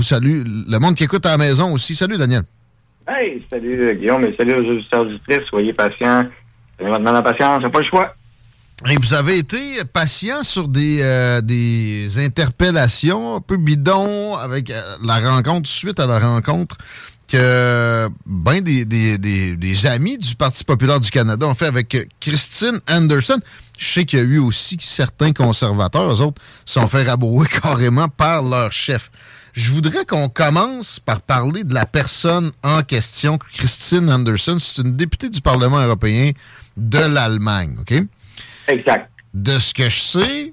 Vous salue. Le monde qui écoute à la maison aussi. Salut, Daniel. Hey, salut Guillaume et salut aux auditeurs auditrices. Soyez patients. Votre mal en patience, c'est pas le choix. Et vous avez été patient sur des, euh, des interpellations un peu bidons avec euh, la rencontre, suite à la rencontre que ben des, des, des, des, amis du Parti populaire du Canada ont fait avec Christine Anderson. Je sais qu'il y a eu aussi certains conservateurs, eux autres, sont fait rabouer carrément par leur chef. Je voudrais qu'on commence par parler de la personne en question, Christine Anderson. C'est une députée du Parlement européen de l'Allemagne, OK? Exact. De ce que je sais,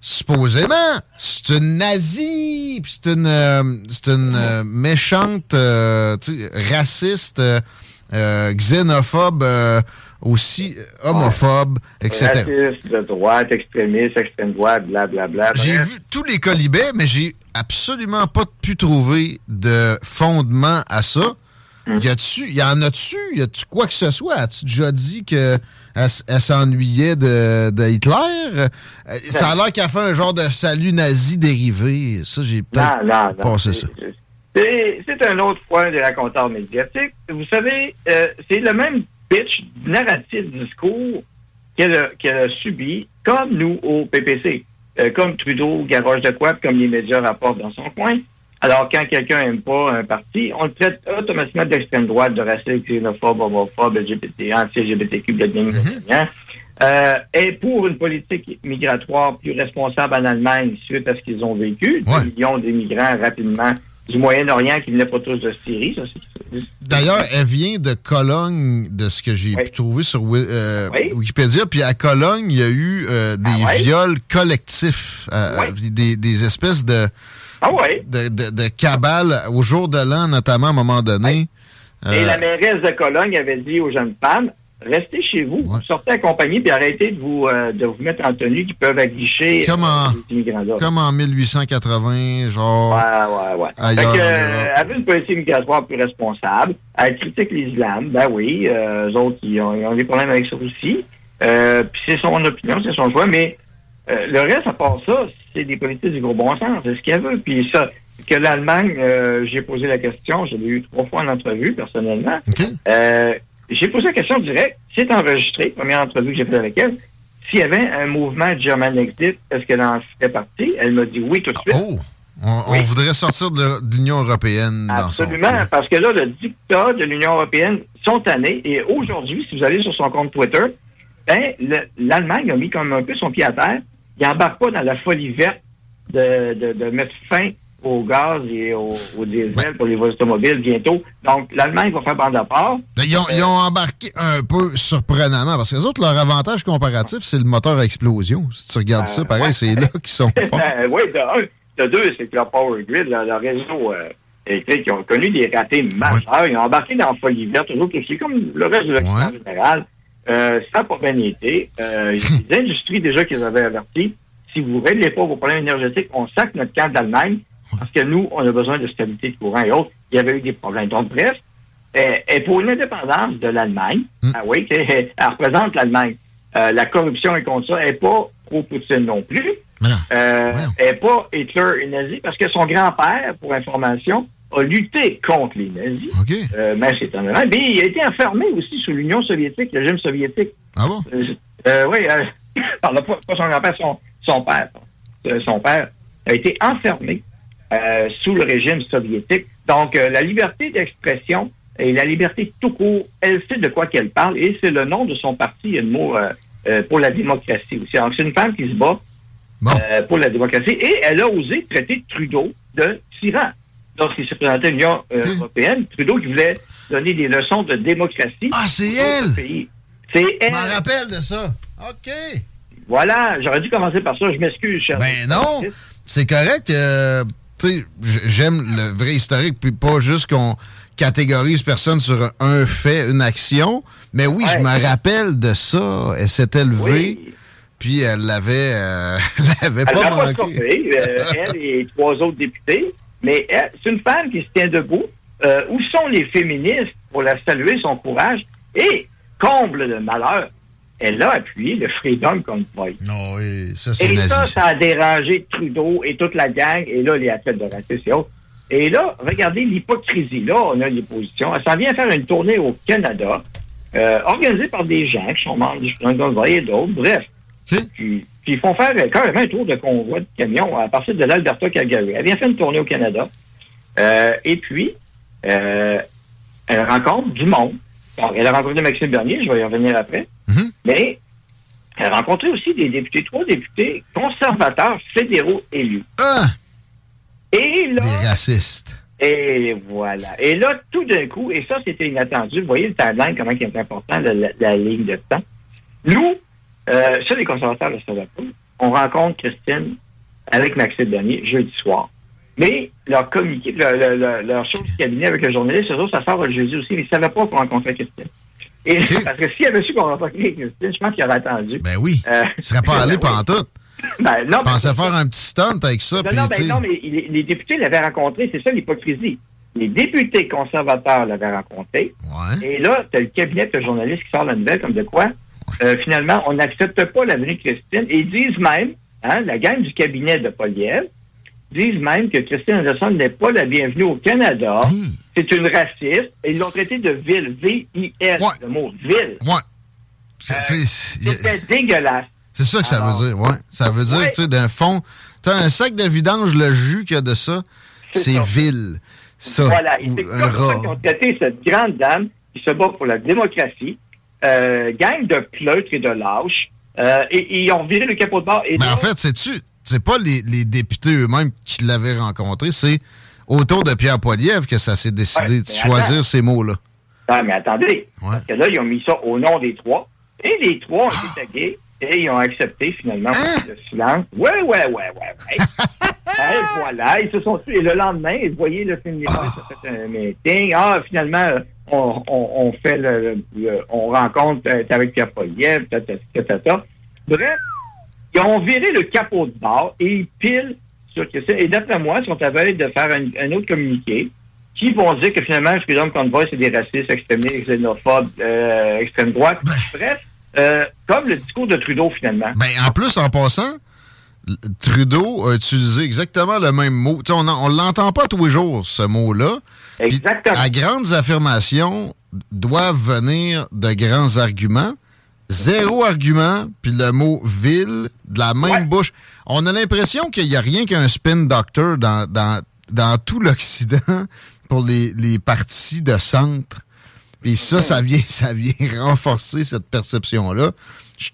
supposément, c'est une nazie, puis c'est une, euh, c'est une euh, méchante, euh, raciste, xénophobe aussi homophobe, etc. Raciste, de droite, extrémiste, extrême droite, blablabla. J'ai vu tous les colibets, mais j'ai absolument pas pu trouver de fondement à ça. Hmm. Y a-tu, y en a-tu, y a-tu quoi que ce soit? As-tu déjà dit que elle, s'ennuyait de, de, Hitler? Ça a l'air qu'elle a fait un genre de salut nazi dérivé. Ça, j'ai peut-être passé ça. C'est un autre point des raconteurs médiatiques. Vous savez, euh, c'est le même pitch narratif discours qu'elle a, subi, comme nous au PPC, euh, comme Trudeau garoche de quoi, comme les médias rapportent dans son coin. Alors, quand quelqu'un n'aime pas un parti, on le traite automatiquement d'extrême droite, de raciste, xénophobe, homophobe, LGBT, anti-LGBTQ, mm euh, et pour une politique migratoire plus responsable en Allemagne suite à ce qu'ils ont vécu, des millions d'immigrants rapidement du Moyen-Orient qui venaient pas tous de Syrie. D'ailleurs, elle vient de Cologne, de ce que j'ai pu trouver sur euh, Wikipédia. Puis à Cologne, il y a eu euh, des Ah viols collectifs, euh, des, des, espèces de, ah de, de, de, cabales au jour de l'an, notamment à un moment donné. Et la mairesse de Cologne avait dit aux jeunes femmes restez chez vous, sortez accompagnés, puis arrêtez de vous, de vous mettre en tenue qui peuvent aguicher comme en, les immigrants Comme en 1880, genre. Ouais, ouais, ouais. Ailleurs, fait que, euh, une politique migratoire plus responsable. Elle critique l'islam. Ben oui, euh, eux autres, ils ont, ils ont, des problèmes avec ça aussi. Euh, puis c'est son opinion, c'est son choix, mais le reste, à part ça, c'est des politiques du gros bon sens. C'est ce qu'elle veut. Puis ça, que l'Allemagne, j'ai posé la question, je l'ai eu trois fois en entrevue, personnellement. J'ai posé la question directe. C'est enregistré, première entrevue que j'ai faite avec elle. S'il y avait un mouvement German Exit, est-ce qu'elle en fait partie? Elle m'a dit oui tout de suite. Oh! On, on voudrait sortir de, l'Union européenne Absolument, dans son parce que là, le dictat de l'Union européenne sont tannés. Et aujourd'hui, si vous allez sur son compte Twitter, ben, l'Allemagne a mis comme un peu son pied à terre. Il n'embarque pas dans la folie verte de, de, de mettre fin au gaz et au, au diesel pour les voies automobiles bientôt. Donc, l'Allemagne va faire bande à part. Ben, ils, ont, Euh, ils, ont, embarqué un peu surprenamment, parce que les autres, leur avantage comparatif, c'est le moteur à explosion. Si tu regardes ça, pareil, ouais. c'est là qu'ils sont forts. Ben, oui, de un. De deux, c'est que leur Power Grid, leur, leur réseau euh, électrique, ils ont connu des ratés majeurs. Ils ont embarqué dans la folie verte, toujours chose comme le reste de l'Occident général. Euh, ça n'a pas bien été. Euh, il y a des industries déjà qu'ils avaient averti. Si vous ne réglez pas vos problèmes énergétiques, on sac notre camp d'Allemagne parce que nous, on a besoin de stabilité de courant et autres. Il y avait eu des problèmes. Donc, bref, euh, et pour une indépendance de l'Allemagne, ah oui, elle représente l'Allemagne. Euh, la corruption et contre ça, elle n'est pas pro-Poutine non plus. Euh, elle n'est pas Hitler et nazi parce que son grand-père, pour information, a lutté contre les nazis. Euh, mais c'est un Mais il a été enfermé aussi sous l'Union soviétique, le régime soviétique. Ah bon? Oui, euh, par le, pas son grand-père, son, son père. Son père a été enfermé euh, sous le régime soviétique. Donc, euh, la liberté d'expression et la liberté tout court, elle sait de quoi qu'elle parle et c'est le nom de son parti, le mot euh, pour la démocratie aussi. Donc, c'est une femme qui se bat pour la démocratie et elle a osé traiter Trudeau de tyran. Lorsqu'il s'est présenté à l'Union européenne, Trudeau qui voulait donner des leçons de démocratie. Ah, c'est elle! C'est elle! Je m'en rappelle de ça. OK. Voilà, j'aurais dû commencer par ça. Je m'excuse, cher. Ben non, c'est correct. J'aime le vrai historique, puis pas juste qu'on catégorise personne sur un fait, une action. Mais oui, je me rappelle de ça. Elle s'était levée, puis elle l'avait, euh, l'avait pas manqué. Euh, elle et trois autres députés. Mais c'est une femme qui se tient debout. Euh, où sont les féministes pour la saluer son courage? Et, comble de malheur, elle a appuyé le Freedom Convoy. Non, oui, ça, c'est Et ça, ça a dérangé Trudeau et toute la gang, et là, les athlètes de racisme et là, regardez l'hypocrisie. Là, on a les positions. Elle s'en vient faire une tournée au Canada, euh, organisée par des gens qui sont membres du Freedom Convoy et d'autres. Bref. Puis, ils font faire carrément un tour de convoi de camion à partir de l'Alberta Calgary. Elle vient faire une tournée au Canada. Euh, et puis, euh, elle rencontre du monde. elle a rencontré Maxime Bernier, je vais y revenir après. Mais elle a rencontré aussi des députés, trois députés conservateurs fédéraux élus. Ah! Et là. Des racistes. Et voilà. Et là, tout d'un coup, et ça, c'était inattendu. Vous voyez le timeline, comment il est important, la, ligne de temps. Nous, euh, ça, les conservateurs de Salvador, on rencontre Christine avec Maxime Bernier jeudi soir. Mais leur communiqué, leur, leur, leur chose du cabinet avec le journaliste, ça sort le jeudi aussi, mais ils ne savaient pas qu'on rencontrait Christine. Et, Parce que s'il avait su qu'on rencontrait Christine, je pense qu'il aurait attendu. Ben oui. Euh, il ne serait pas allé pendant tout. Ben, non, Pensait faire un petit stunt avec ça. Non, non, ben, non mais les, députés l'avaient rencontré, c'est ça l'hypocrisie. Les députés conservateurs l'avaient rencontré. Ouais. Et là, tu as le cabinet de journaliste qui sort la nouvelle comme de quoi, euh, finalement, on n'accepte pas la venue de Christine. Et ils disent même, hein, la gang du cabinet de Poliev, disent même que Christine Anderson n'est pas la bienvenue au Canada. C'est une raciste. Et ils l'ont traité de ville. V-I-L, le mot ville. Ouais. Euh, c'était dégueulasse. C'est ça que ça veut dire, ouais. Ça veut dire, tu sais, d'un fond, tu as un sac de vidange, le jus qu'il y a de ça, c'est vil. Ça, voilà. Et c'est comme ça qu'ils ont traité cette grande dame qui se bat pour la démocratie, euh, gang de pleutres et de lâches, euh, et, ils ont viré le capot de bord. Et Mais en fait, c'est-tu, c'est pas les, les députés eux-mêmes qui l'avaient rencontré, c'est autour de Pierre Poilievre que ça s'est décidé de choisir ces mots-là. Ah, mais attendez. Parce que là, ils ont mis ça au nom des trois. Et les trois ont été tagués et ils ont accepté finalement hein? le silence. Ouais, ouais, ouais, ouais, ouais. et voilà, ils se sont tués. Et le lendemain, vous voyez, le film oh. ça fait un meeting. Ah, finalement, on, on, on fait le, on rencontre euh, avec Pierre Poliev, Bref, ils ont viré le capot de bord et ils pilent sur Christine. Et d'après moi, ils sont à de faire un, autre communiqué qui vont dire que finalement, Freedom Convoy, c'est des racistes, extrémistes, xénophobes, euh, extrême droite. Ben. Bref, euh, comme le discours de Trudeau, finalement. Ben, en plus, en passant, Trudeau a utilisé exactement le même mot. on ne l'entend pas tous les jours, ce mot-là. Exactement. à grandes affirmations doivent venir de grands arguments. Zéro argument, puis le mot ville de la même bouche. On a l'impression qu'il n'y a rien qu'un spin doctor dans, dans, dans tout l'Occident pour les, les partis de centre puis ça, ça vient, ça vient renforcer cette perception-là.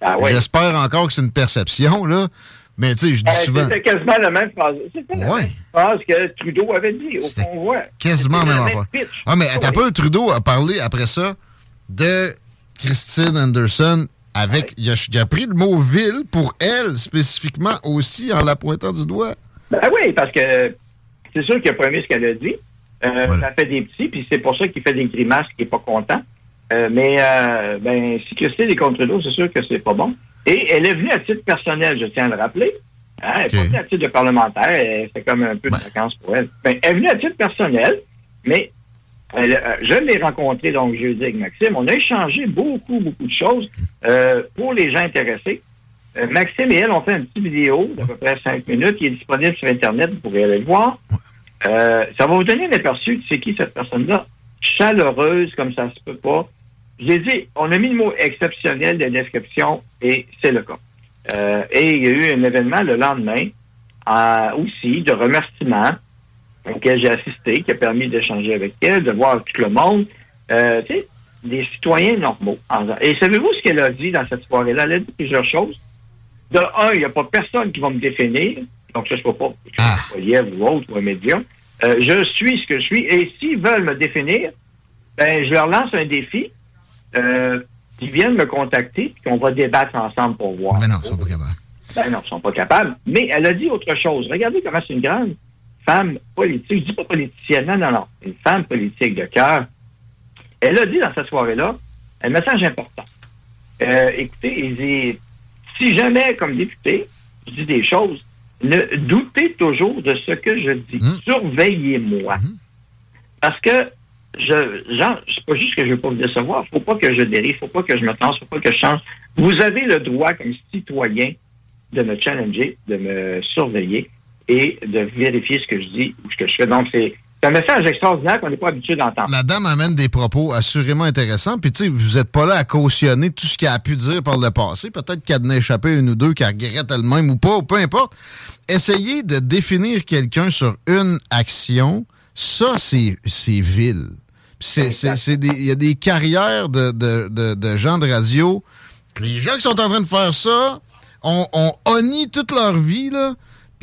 Ah j'espère encore que c'est une perception, là. Mais tu sais, je dis euh, souvent. C'était quasiment la même phrase. C'était la même phrase que Trudeau avait dit au convoi. Quasiment la même affaire. Ah, mais t'as pas Trudeau a parlé après ça de Christine Anderson avec. Il, a, pris le mot ville pour elle spécifiquement aussi en la pointant du doigt. Ben oui, parce que c'est sûr qu'il a aimé ce qu'elle a dit. Euh, ça fait des petits, puis c'est pour ça qu'il fait des grimaces, qu'il n'est pas content. Euh, mais euh, ben, si Christine est contre l'eau, c'est sûr que c'est pas bon. Et elle est venue à titre personnel, je tiens à le rappeler. Hein, elle n'est pas venue à titre de parlementaire, fait comme un peu de vacances pour elle. Ben, elle est venue à titre personnel, mais je l'ai rencontré donc jeudi avec Maxime. On a échangé beaucoup, beaucoup de choses pour les gens intéressés. Maxime et elle ont fait une petite vidéo d'à peu près cinq minutes qui est disponible sur Internet, vous pourrez aller le voir. Euh, ça va vous donner un aperçu de c'est qui cette personne-là. Chaleureuse comme ça se peut pas. J'ai dit, on a mis le mot exceptionnel de description et c'est le cas. Euh, et il y a eu un événement le lendemain aussi de remerciements auquel j'ai assisté, qui a permis d'échanger avec elle, de voir tout le monde. Euh, tu sais, des citoyens normaux. Et savez-vous ce qu'elle a dit dans cette soirée-là? Elle a dit plusieurs choses. De un, il n'y a pas personne qui va me définir. Donc, ça, je ne pas, ah. ou autre, ou un média. Euh, je suis ce que je suis. Et s'ils veulent me définir, ben, je leur lance un défi. Euh, ils viennent me contacter, puis qu'on va débattre ensemble pour voir. Mais non, ils sont pas capables. Ben non, ils sont pas capables. Mais elle a dit autre chose. Regardez comment c'est une grande femme politique. Je dis pas politicienne, non, non, non. Une femme politique de cœur. Elle a dit dans cette soirée-là un message important. Euh, écoutez, si jamais, comme député, je dis des choses, ne doutez toujours de ce que je dis. Mmh. Surveillez-moi. Mmh. Parce que je, genre, c'est pas juste que je veux pas vous décevoir. Faut pas que je dérive, faut pas que je me tense, faut pas que je change. Vous avez le droit, comme citoyen, de me challenger, de me surveiller et de vérifier ce que je dis ou ce que je fais. Donc, c'est un message extraordinaire qu'on n'est pas habitué d'entendre. La dame amène des propos assurément intéressants. Puis, tu sais, vous n'êtes pas là à cautionner tout ce qu'elle a pu dire par le passé. Peut-être qu'elle a échappé une ou deux, qu'elle regrette elle-même ou pas, ou peu importe. Essayez de définir quelqu'un sur une action. Ça, c'est vil. Il y a des carrières de, de, de, gens de radio. Les gens qui sont en train de faire ça ont, ont honni toute leur vie, là,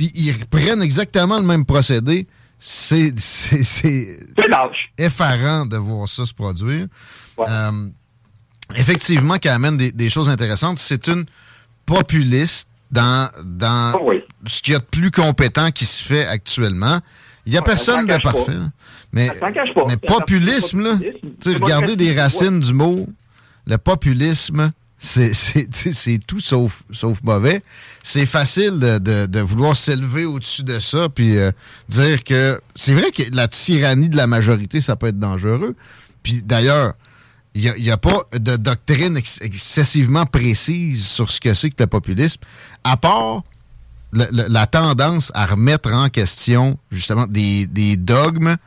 puis ils reprennent exactement le même procédé. C'est effarant de voir ça se produire. Euh, effectivement, qui amène des, choses intéressantes. C'est une populiste dans, dans ah ce qu'il y a de plus compétent qui se fait actuellement. Il n'y a personne de parfait. Mais, mais populisme, là, regardez des racines du mot, le populisme, c'est tout sauf, sauf mauvais. C'est facile de, de, vouloir s'élever au-dessus de ça puis euh, dire que c'est vrai que la tyrannie de la majorité, ça peut être dangereux. Puis d'ailleurs, il n'y a, a, pas de doctrine excessivement précise sur ce que c'est que le populisme, à part la tendance à remettre en question justement des, des dogmes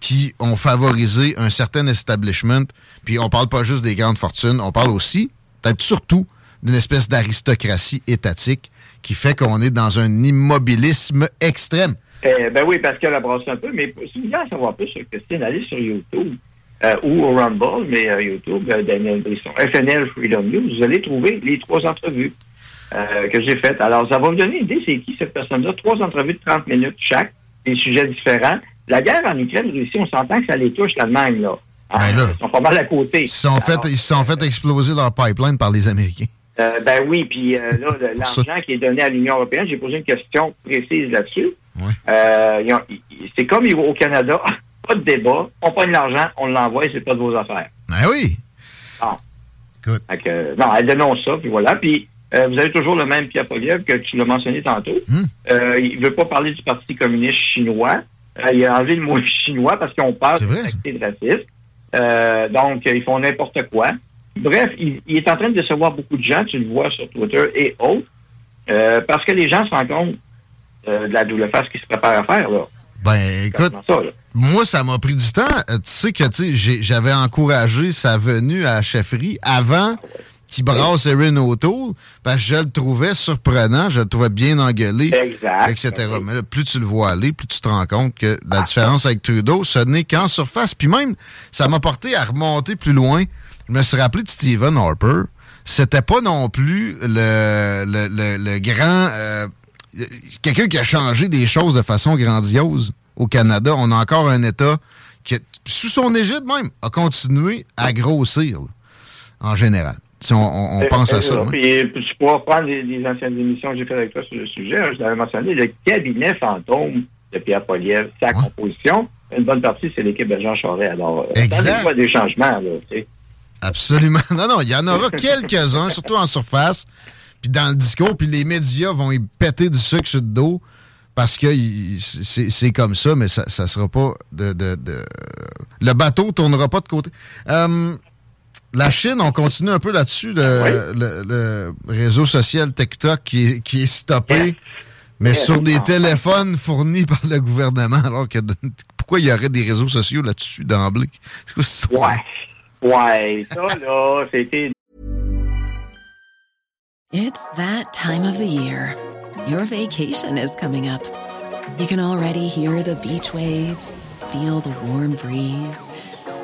qui ont favorisé un certain establishment. Puis on parle pas juste des grandes fortunes, on parle aussi, peut-être surtout, d'une espèce d'aristocratie étatique qui fait qu'on est dans un immobilisme extrême. Eh, ben oui, qu'elle a brassé un peu, mais si vous voulez en savoir plus sur Christine, allez sur YouTube euh, ou au Rumble, mais euh, YouTube, euh, Daniel Brisson, FNL Freedom News, vous allez trouver les trois entrevues que j'ai faites. Alors, ça va vous donner une idée, c'est qui cette personne-là? Trois entrevues de 30 minutes chaque, des sujets différents. La guerre en Ukraine, Russie, on s'entend que ça les touche l'Allemagne, là. Ben là. Ils sont pas mal à côté. Ils se sont, fait, ils sont fait exploser leur pipeline par les Américains. Euh, ben oui, puis euh, là, l'argent qui est donné à l'Union européenne, j'ai posé une question précise là-dessus. Euh, c'est comme au Canada, pas de débat, on prend l'argent, on l'envoie et c'est pas de vos affaires. Ben oui. Non. Écoute. non, elle dénonce ça, puis voilà. Puis vous avez toujours le même Pierre Poliev que tu l'as mentionné tantôt. Hmm. il veut pas parler du Parti communiste chinois. il a enlevé le mot chinois parce qu'on parle de racisme. Euh, donc, ils font n'importe quoi. Bref, il, est en train de décevoir beaucoup de gens, tu le vois sur Twitter et autres, euh, parce que les gens se rendent compte euh, de la double face qu'ils se préparent à faire. Là. Ben, écoute, moi, ça m'a pris du temps. tu sais que j'avais encouragé sa venue à la chefferie avant qui brasse Erin O'Toole, parce que je le trouvais surprenant, je le trouvais bien engueulé, etc. Mais là, plus tu le vois aller, plus tu te rends compte que la différence avec Trudeau, ce n'est qu'en surface. Puis même, ça m'a porté à remonter plus loin. Je me suis rappelé de Stephen Harper. C'était pas non plus le, le, grand... Euh, quelqu'un qui a changé des choses de façon grandiose au Canada. On a encore un État qui, sous son égide même, a continué à grossir, en général. Si on, pense à ça. Puis, tu pourras prendre les, anciennes émissions que j'ai faites avec toi sur le sujet. Hein, je l'avais mentionné, le cabinet fantôme de Pierre Poliev, sa composition, une bonne partie, c'est l'équipe de Jean Charest. Alors, euh, exact. des changements, là. Absolument. Non, non, il y en aura quelques-uns, surtout en surface, puis dans le discours, puis les médias vont y péter du sucre sur le dos parce que c'est comme ça, mais ça ne sera pas de, de, Le bateau tournera pas de côté. Euh, la Chine, on continue un peu là-dessus, le, réseau social TikTok qui est, qui est stoppé, mais sur des téléphones fournis par le gouvernement. Alors que pourquoi il y aurait des réseaux sociaux là-dessus d'emblée? C'est quoi cette Ouais. Ouais, ça là, c'était. It's that time of the year. Your vacation is coming up. You can already hear the beach waves, feel the warm breeze,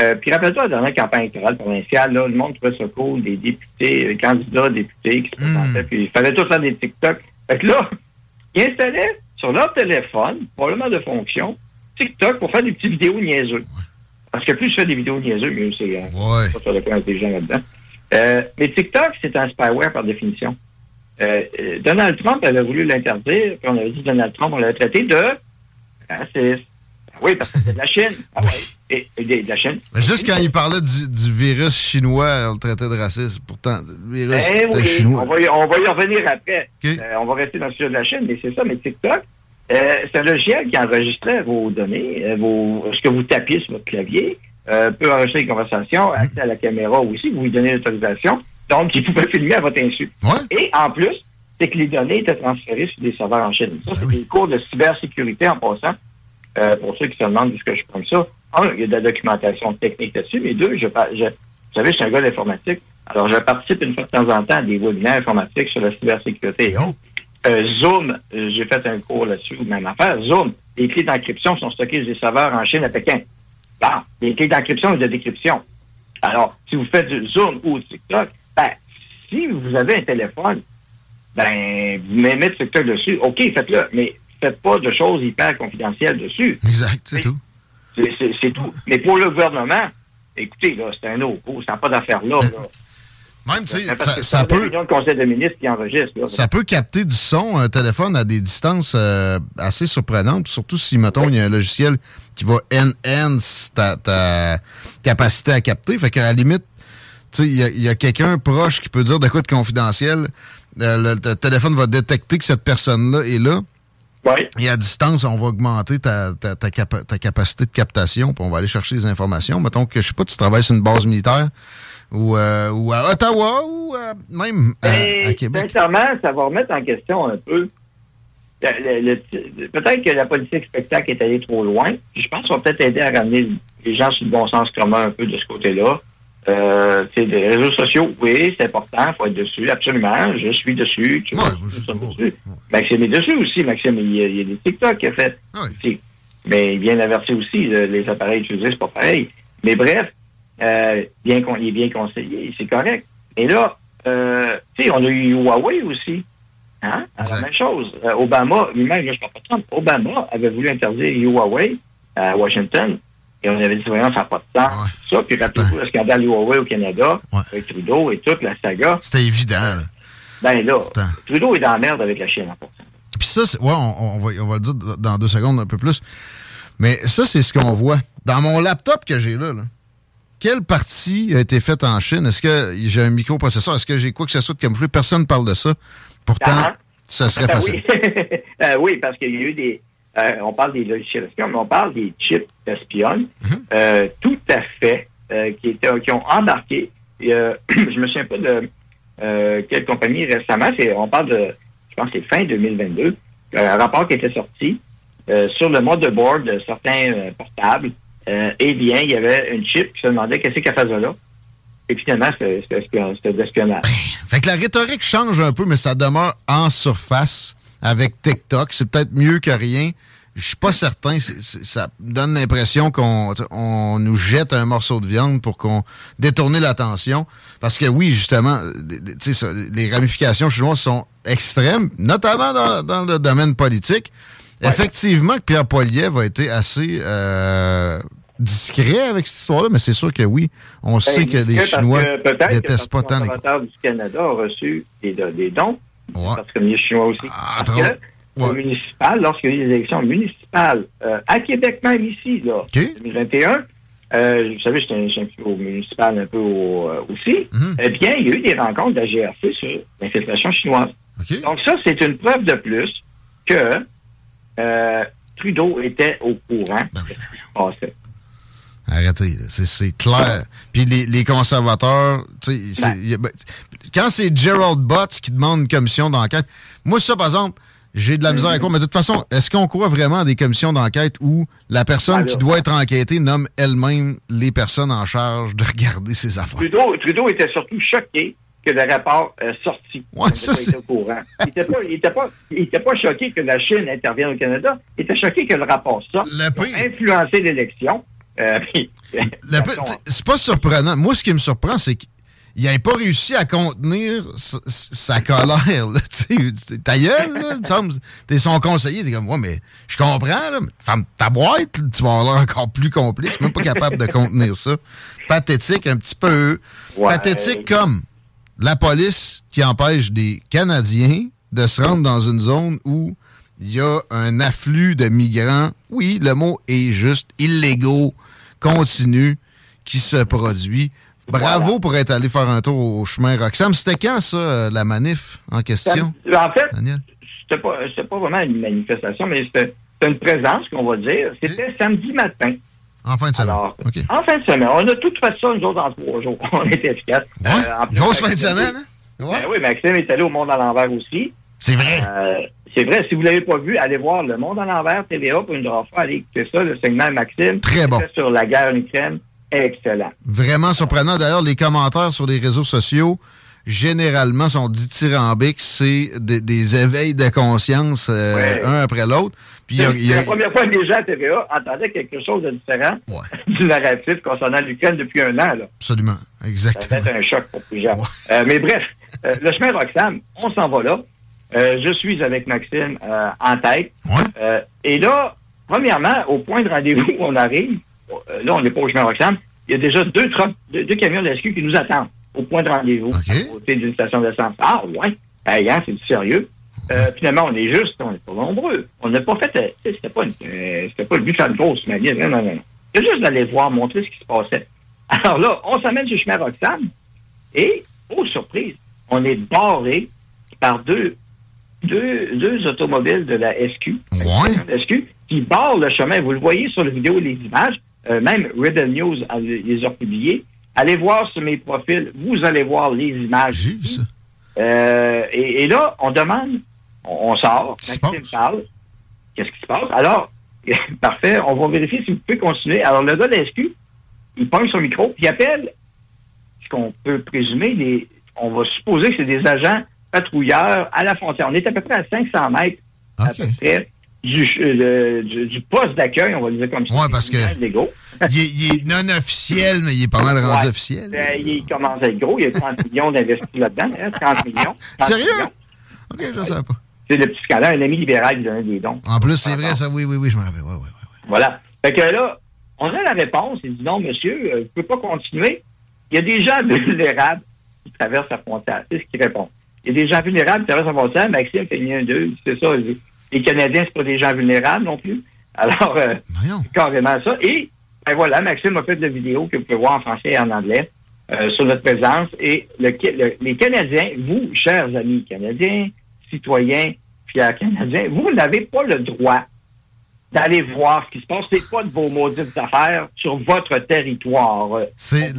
Euh, puis rappelle-toi la dernière campagne électorale provinciale, là, le monde trouvait ça cool, des députés, les candidats députés qui se présentaient, puis il fallait tous faire des TikTok. Fait que là, ils installaient sur leur téléphone, probablement de fonction, TikTok pour faire des petites vidéos niaiseux. Parce que plus je fais des vidéos niaiseux, mieux c'est. Hein, Ouais. pas sur le point intelligent là-dedans. Euh, mais TikTok, c'est un spyware par définition. Euh, euh, Donald Trump avait voulu l'interdire, puis on avait dit Donald Trump, on l'avait traité de raciste. Ah Oui, parce que c'est de la Chine. Ah oui. Et, et de de la. Mais juste quand il parlait du, du virus chinois, on le traitait de raciste. Pourtant, le virus Eh oui, chinois. on va, y, on va y revenir après. Euh, on va rester dans le sujet de la Chine, mais c'est ça, mais TikTok, euh, c'est un logiciel qui enregistrait vos données, euh, vos, ce que vous tapiez sur votre clavier, euh, peut enregistrer les conversations, accès à la caméra aussi, vous lui donnez l'autorisation. Donc, il pouvait filmer à votre insu. Ouais. Et en plus, c'est que les données étaient transférées sur des serveurs en Chine. Ça, c'est Ah oui. des cours de cybersécurité en passant. Pour ceux qui se demandent d'où ce que je prends ça? Un, il y a de la documentation technique là-dessus, mais deux, je, je, vous savez, je suis un gars d'informatique. Alors, je participe une fois de temps en temps à des webinaires informatiques sur la cybersécurité et autres. Euh, Zoom, j'ai fait un cours là-dessus, même affaire. Zoom, les clés d'encryption sont stockées sur des serveurs en Chine à Pékin. Bon, les clés d'encryption et de décryption. Alors, si vous faites du Zoom ou du TikTok, ben, si vous avez un téléphone, ben, vous mettez TikTok dessus, OK, faites-le, mais faites pas de choses hyper confidentielles dessus. Exact, c'est tout. C'est- tout. Mais pour le gouvernement, écoutez, là, c'est un autre coup, ça n'a pas d'affaire là. là. Même, tu sais, ça, ça peut, conseil de qui enregistre. Là. ça peut capter du son, un téléphone, à des distances euh, assez surprenantes, surtout si, mettons, il y a un logiciel qui va enhance ta, ta capacité à capter. Fait qu'à la limite, tu sais, il y a, quelqu'un proche qui peut dire de quoi de confidentiel. Euh, le, le téléphone va détecter que cette personne-là est là. Et à distance, on va augmenter ta, ta, ta, capa- ta capacité de captation, puis on va aller chercher les informations. Mettons que, je sais pas, tu travailles sur une base militaire ou, euh, ou à Ottawa ou euh, même à, à Québec. Sincèrement, ça va remettre en question un peu. peut-être que la politique spectacle est allée trop loin. Je pense qu'on va peut-être aider à ramener les gens sur le bon sens commun un peu de ce côté-là. Euh, les réseaux sociaux, oui, c'est important, il faut être dessus, absolument. Je suis dessus. Tu Ouais, vois, je- ouais, dessus. ouais. Maxime est dessus aussi. Maxime, il y a, il y a des TikTok qu'il a fait. Ah oui. Mais il vient d'avertir aussi, le- les appareils utilisés, c'est pas pareil. Mais bref, euh, bien qu'on il est bien conseillé, c'est correct. Et là, euh, tu sais, on a eu Huawei aussi. Hein? Alors, Exact. même chose. Euh, Obama, lui-même, je parle pas Trump, Obama avait voulu interdire Huawei à Washington. Et on avait dit, voyons, ça n'a pas de temps. Ouais. Ça, puis rappelez-vous le scandale Huawei au Canada, Ouais. avec Trudeau et toute la saga. C'était évident. là. Ben là. Trudeau est dans la merde avec la Chine en passant. Puis ça, c'est- ouais, on, on va, on va le dire dans deux secondes un peu plus. Mais ça, c'est ce qu'on voit. Dans mon laptop que j'ai là, là, quelle partie a été faite en Chine? Est-ce que j'ai un microprocesseur? Est-ce que j'ai quoi que ce soit de camouflé? Personne ne parle de ça. Pourtant, Ah. ça serait Ben facile. oui. Euh, oui, parce qu'il y a eu des. Euh, on parle des logiciels espions, mais on parle des chips espionnent, Mhm. euh, tout à fait, euh, qui, étaient, qui ont embarqué. Et, je me souviens pas de quelle compagnie récemment. On parle de, je pense que c'est fin 2022, euh, un rapport qui était sorti sur le mode de board de certains portables. Eh bien, il y avait une chip qui se demandait qu'est-ce qu'elle faisait là. Et finalement, c'était, c'était, espion- c'était de l'espionnage. Fait que la rhétorique change un peu, mais ça demeure en surface avec TikTok. C'est peut-être mieux que rien. Je suis pas certain. C'est- c'est- ça me donne l'impression qu'on on nous jette un morceau de viande pour qu'on détourne l'attention. Parce que oui, justement, ça, les ramifications chinoises sont extrêmes, notamment dans, dans le domaine politique. Effectivement, Pierre Poilievre a été assez euh, discret avec cette histoire-là, mais c'est sûr que oui. On ben, sait que les Chinois détestent pas tant les. Le du Canada a reçu des, dons, parce que les Chinois aussi. Ah, parce que, lorsqu'il y a eu des élections municipales, euh, à Québec même ici, là, 2021, euh, vous savez, j'étais un, au municipal un peu euh, aussi, mhm. eh bien, il y a eu des rencontres de la GRC sur l'infiltration chinoise. Donc ça, c'est une preuve de plus que euh, Trudeau était au courant ben de ce qui Arrêtez, c'est clair. Puis les, les conservateurs, tu sais, ben. ben, quand c'est Gerald Butts qui demande une commission d'enquête, moi ça par exemple, j'ai de la misère à quoi, mais de toute façon, est-ce qu'on croit vraiment à des commissions d'enquête où la personne qui doit être enquêtée nomme elle-même les personnes en charge de regarder ses affaires? Trudeau, Trudeau était surtout choqué que le rapport euh, sorti. Ouais, ça. Au courant. Il n'était pas, il était pas, il était pas choqué que la Chine intervienne au Canada. Il était choqué que le rapport sorte. Le pour influencer l'élection. Euh, c'est pas surprenant. Moi, ce qui me surprend, c'est qu'il n'avait pas réussi à contenir sa, colère. ta gueule. T'es son conseiller, t'es comme, ouais, mais je comprends, là. Femme, ta boîte, tu vas avoir encore plus complice, même pas capable de contenir ça. Pathétique, un petit peu. Pathétique comme la police qui empêche des Canadiens de se rendre dans une zone où il y a un afflux de migrants. Oui, le mot est juste illégaux, continu, qui se produit. Bravo pour être allé faire un tour au chemin Roxham. C'était quand, ça, la manif en question? en fait, c'était pas, pas vraiment une manifestation, mais c'était une présence, qu'on va dire. C'était samedi matin. En fin de semaine. En fin de semaine. On a tout fait ça, nous autres, en trois jours. On était efficaces. Ouais. Euh, Grosse fin de semaine, hein? Ben oui, Maxime est allé au Monde à l'envers aussi. C'est vrai. Euh, c'est vrai. Si vous ne l'avez pas vu, allez voir Le Monde à l'envers, TVA, pour une fois, allez écouter ça, le segment Maxime. Très bon. Sur la guerre en Ukraine. Excellent. Vraiment surprenant. D'ailleurs, les commentaires sur les réseaux sociaux, généralement, sont dithyrambiques. C'est des, éveils de conscience, euh, un après l'autre. C'est la première fois que les gens à TVA entendaient quelque chose de différent du narratif concernant l'Ukraine depuis un an. Là. Absolument, exactement. C'est un choc pour plusieurs. Euh, mais bref, euh, le chemin Roxham, on s'en va là. Je suis avec Maxime en tête. et là, premièrement, au point de rendez-vous où on arrive, là, on n'est pas au chemin Roxham, il y a déjà deux, deux, deux camions de SQ qui nous attendent au point de rendez-vous, au côté d'une station d'essence. Ah, ouais, hey, hein, c'est du sérieux. Euh, finalement, on est juste, on n'est pas nombreux. On n'a pas fait, euh, c'était pas, euh, c'était pas le but de faire une grosse manière. Non, non, non. C'est juste d'aller voir, montrer ce qui se passait. Alors là, on s'amène sur le chemin Roxane et, oh surprise, on est barré par deux, deux, deux automobiles de la SQ, ouais. SQ qui barrent le chemin. Vous le voyez sur la vidéo et les images. Même Rebel News les a publiés. Allez voir sur mes profils, vous allez voir les images. J'ai vu ça. et, là, on demande on, sort, Maxime parle. Qu'est-ce qui se passe? Alors, parfait, on va vérifier si vous pouvez continuer. Alors, le gars de SQ, il pogne son micro, il appelle ce qu'on peut présumer, les, on va supposer que c'est des agents patrouilleurs à la frontière. On est à peu près à 500 mètres, à peu près, euh, du, du, poste d'accueil, on va le dire comme ça. Oui, parce que il, est, non officiel, mais il est pas mal rendu officiel. Ben, il commence à être gros. Il y a 30 millions d'investis là-dedans. Hein, 30 millions. Sérieux? OK, je ne savais pas. C'est le petit scandale, un ami libéral qui donnait des dons. En plus, c'est vrai, ça, oui, oui, oui, je me rappelle. Voilà. Fait que là, on a la réponse. Il dit non, monsieur, euh, je ne peux pas continuer. Il y a des gens vulnérables qui traversent la frontière. C'est ce qu'il répond. Il y a des gens vulnérables qui traversent la frontière. Maxime fait un d'eux. C'est ça. Les Canadiens, c'est pas des gens vulnérables non plus. Alors, euh, c'est carrément ça. Et ben voilà, Maxime a fait de la vidéo que vous pouvez voir en français et en anglais euh, sur notre présence. Et le, les Canadiens, vous, chers amis canadiens, citoyen fier canadien, vous n'avez pas le droit d'aller voir ce qui se passe. C'est pas de vos maudites affaires sur votre territoire. C'est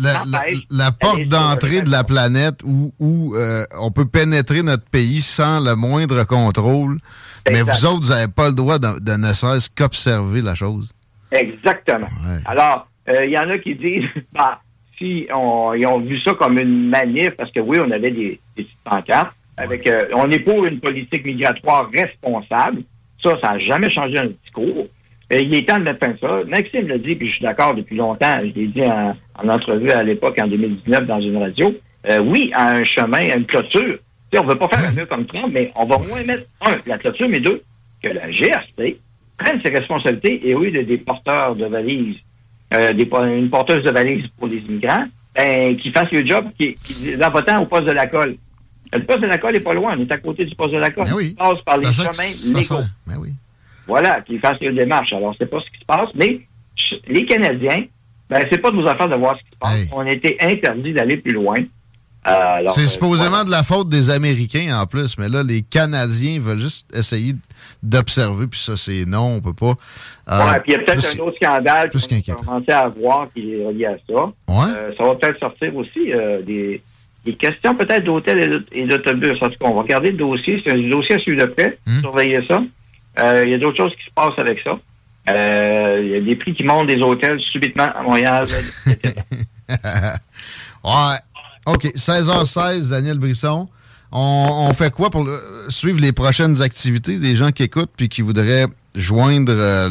la, porte d'entrée de la planète où, où euh, on peut pénétrer notre pays sans le moindre contrôle. Mais vous autres, vous n'avez pas le droit de, ne cesse qu'observer la chose. Exactement. Alors, euh, il y en a qui disent, bah, si on, ils ont vu ça comme une manif, parce que oui, on avait des, des petites pancartes, avec, euh, on est pour une politique migratoire responsable. Ça, ça n'a jamais changé dans le discours. Et il est temps de mettre fin à ça. Maxime l'a dit, puis je suis d'accord depuis longtemps. Je l'ai dit en, entrevue à l'époque, en 2019, dans une radio. Euh, oui, à un chemin, à une clôture. On ne veut pas faire un mur comme Trump, mais on va au moins mettre, un, la clôture, mais deux, que la GRC prenne ses responsabilités et oui, des porteurs de valises, euh, des, une porteuse de valises pour les immigrants, ben, qui fasse le job, qui, qui en votant au poste de la colle. Le poste de la colle n'est pas loin, on est à côté du poste de la colle. Ben oui. Passe par les chemins légaux. Ben oui. Voilà, qu'il fasse les démarches. Alors, c'est pas ce qui se passe, mais les Canadiens, ben, c'est pas de nos affaires de voir ce qui se passe. On a été interdit d'aller plus loin. Euh, c'est euh, supposément de la faute des Américains en plus, mais là, les Canadiens veulent juste essayer d'observer, puis ça, c'est non, on peut pas. Euh, ouais, puis il y a peut-être un autre scandale qu'on va commencer à voir qui est relié à ça. Ouais. ça va peut-être sortir aussi des, des, questions peut-être d'hôtels et d'autobus. En tout cas, on va regarder le dossier. C'est un dossier à suivre de près, hmm. surveiller ça. il y a d'autres choses qui se passent avec ça. Il y a des prix qui montent des hôtels subitement à Montréal. ouais. OK, 16h16, Daniel Brisson. On, fait quoi pour suivre les prochaines activités des gens qui écoutent puis qui voudraient joindre euh,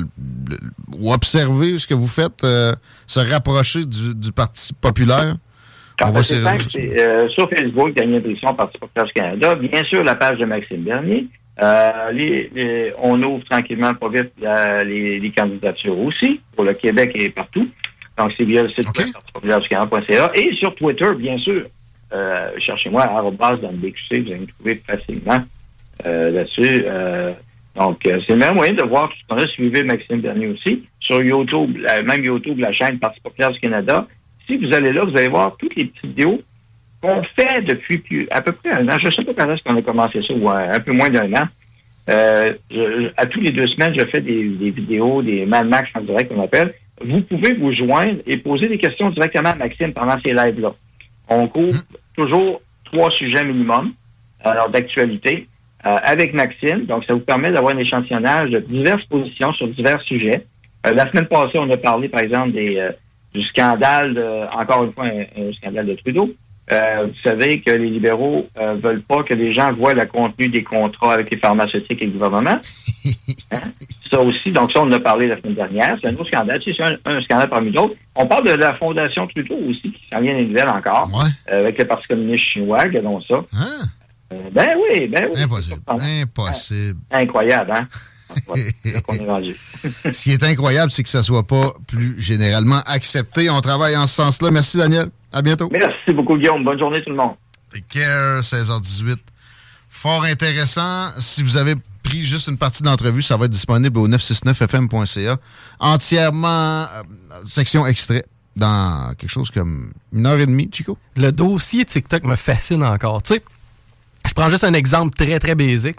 ou observer ce que vous faites, euh, se rapprocher du, Parti populaire? on va euh, sur Facebook, Daniel Brisson, Parti populaire du Canada. Bien sûr, la page de Maxime Bernier. on ouvre tranquillement, pas vite, les, candidatures aussi, pour le Québec et partout. Donc, c'est via le site okay. Et sur Twitter, bien sûr. Euh, cherchez-moi à arrobas dans le BQC, vous allez me trouver facilement euh, là-dessus. Euh, donc, c'est le meilleur moyen de voir ce qu'on a suivi Maxime Bernier aussi. Sur YouTube, même YouTube, la chaîne Parti populaire du Canada. Si vous allez là, vous allez voir toutes les petites vidéos qu'on fait depuis à peu près un an. Je ne sais pas quand est-ce qu'on a commencé ça, ou un, peu moins d'un an. à tous les deux semaines, je fais des, des vidéos, des Mad Max en direct qu'on appelle vous pouvez vous joindre et poser des questions directement à Maxime pendant ces lives-là. On couvre toujours trois sujets minimum alors d'actualité euh, avec Maxime. Donc, ça vous permet d'avoir un échantillonnage de diverses positions sur divers sujets. Euh, la semaine passée, on a parlé, par exemple, des, euh, du scandale, de, encore une fois, un scandale de Trudeau. Euh, vous savez que les libéraux euh, veulent pas que les gens voient le contenu des contrats avec les pharmaceutiques et le gouvernement. Hein? Ça aussi, donc ça, on en a parlé la semaine dernière. C'est un autre scandale. C'est un, scandale parmi d'autres. On parle de la Fondation Trudeau aussi, qui s'en vient des nouvelles encore, euh, avec le Parti communiste chinois, regardons ça. Hein? Euh, ben oui, ben oui. Impossible. Impossible. incroyable, hein? ce qui est incroyable, c'est que ça ne soit pas plus généralement accepté. On travaille en ce sens-là. Merci, Daniel. À bientôt. Merci beaucoup, Guillaume. Bonne journée, tout le monde. Take care, 16h18. Fort intéressant. Si vous avez pris juste une partie de l'entrevue, ça va être disponible au 969fm.ca. Entièrement, euh, section extrait, dans quelque chose comme une heure et demie, Chico. Le dossier TikTok me fascine encore. Tu sais, je prends juste un exemple très, très basique.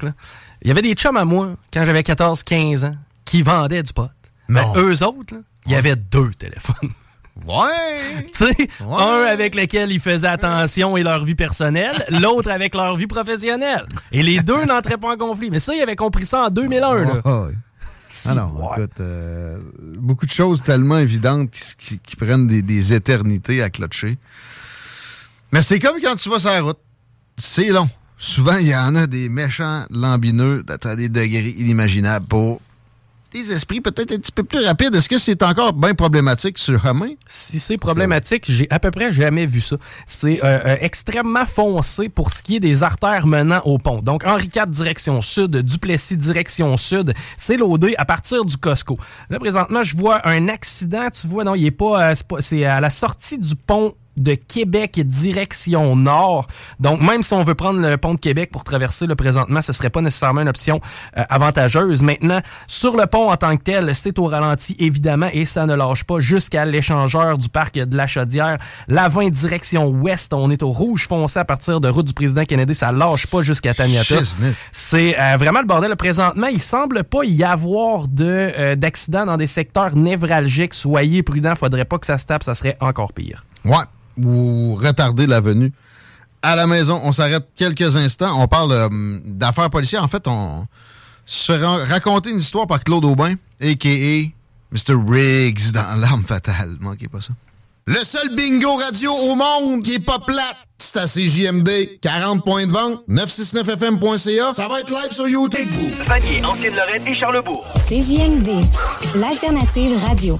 Il y avait des chums à moi, quand j'avais 14-15 ans, qui vendaient du pot. Mais eux autres, il y avait deux téléphones. Ouais! tu sais, un avec lequel ils faisaient attention et leur vie personnelle, l'autre avec leur vie professionnelle. Et les deux n'entraient pas en conflit. Mais ça, ils avaient compris ça en 2001. Là. Alors, écoute, euh, beaucoup de choses tellement évidentes qui, prennent des, éternités à clocher. Mais c'est comme quand tu vas sur la route. C'est long. Souvent, il y en a des méchants lambineux à des degrés inimaginables pour des esprits peut-être un petit peu plus rapides. Est-ce que c'est encore bien problématique sur chemin? Si c'est problématique, j'ai à peu près jamais vu ça. C'est euh, euh, extrêmement foncé pour ce qui est des artères menant au pont. Donc, Henri IV direction sud, Duplessis direction sud, c'est l'OD à partir du Costco. Là, présentement, je vois un accident. Tu vois, non, il est pas... Euh, c'est à la sortie du pont de Québec direction nord. Donc, même si on veut prendre le pont de Québec pour traverser le présentement, ce serait pas nécessairement une option euh, avantageuse. Maintenant, sur le pont en tant que tel, c'est au ralenti, évidemment, et ça ne lâche pas jusqu'à l'échangeur du parc de la Chaudière. La 20 direction ouest, on est au rouge foncé à partir de route du président Kennedy, ça lâche pas jusqu'à Taniata. C'est euh, vraiment le bordel. Présentement, il semble pas y avoir de euh, d'accidents dans des secteurs névralgiques. Soyez prudents, faudrait pas que ça se tape, ça serait encore pire. Ouais, ou retarder la venue à la maison. On s'arrête quelques instants. On parle euh, d'affaires policières. En fait, on se fait raconter une histoire par Claude Aubin, a.k.a. Mr. Riggs dans L'arme fatale. Manquez pas ça. Le seul bingo radio au monde qui est pas plate, c'est à CJMD. 40 points de vente, 969fm.ca. Ça va être live sur YouTube. Vanier, Ancienne-Lorraine et Charlebourg. CJMD, l'alternative radio.